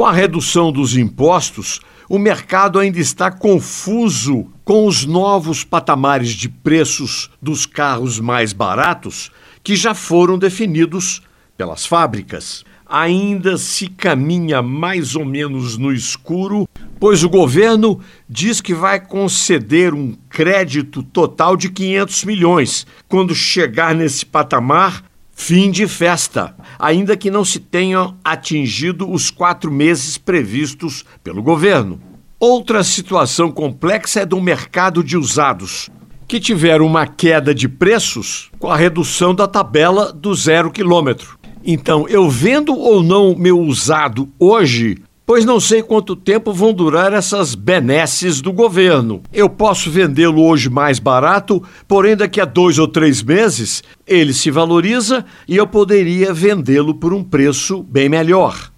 Com a redução dos impostos, o mercado ainda está confuso com os novos patamares de preços dos carros mais baratos que já foram definidos pelas fábricas. Ainda se caminha mais ou menos no escuro, pois o governo diz que vai conceder um crédito total de 500 milhões. Quando chegar nesse patamar, fim de festa, ainda que não se tenham atingido os quatro meses previstos pelo governo. Outra situação complexa é do mercado de usados, que tiveram uma queda de preços com a redução da tabela do zero quilômetro. Então, eu vendo ou não meu usado hoje, pois não sei quanto tempo vão durar essas benesses do governo. Eu posso vendê-lo hoje mais barato, porém daqui a dois ou três meses ele se valoriza e eu poderia vendê-lo por um preço bem melhor.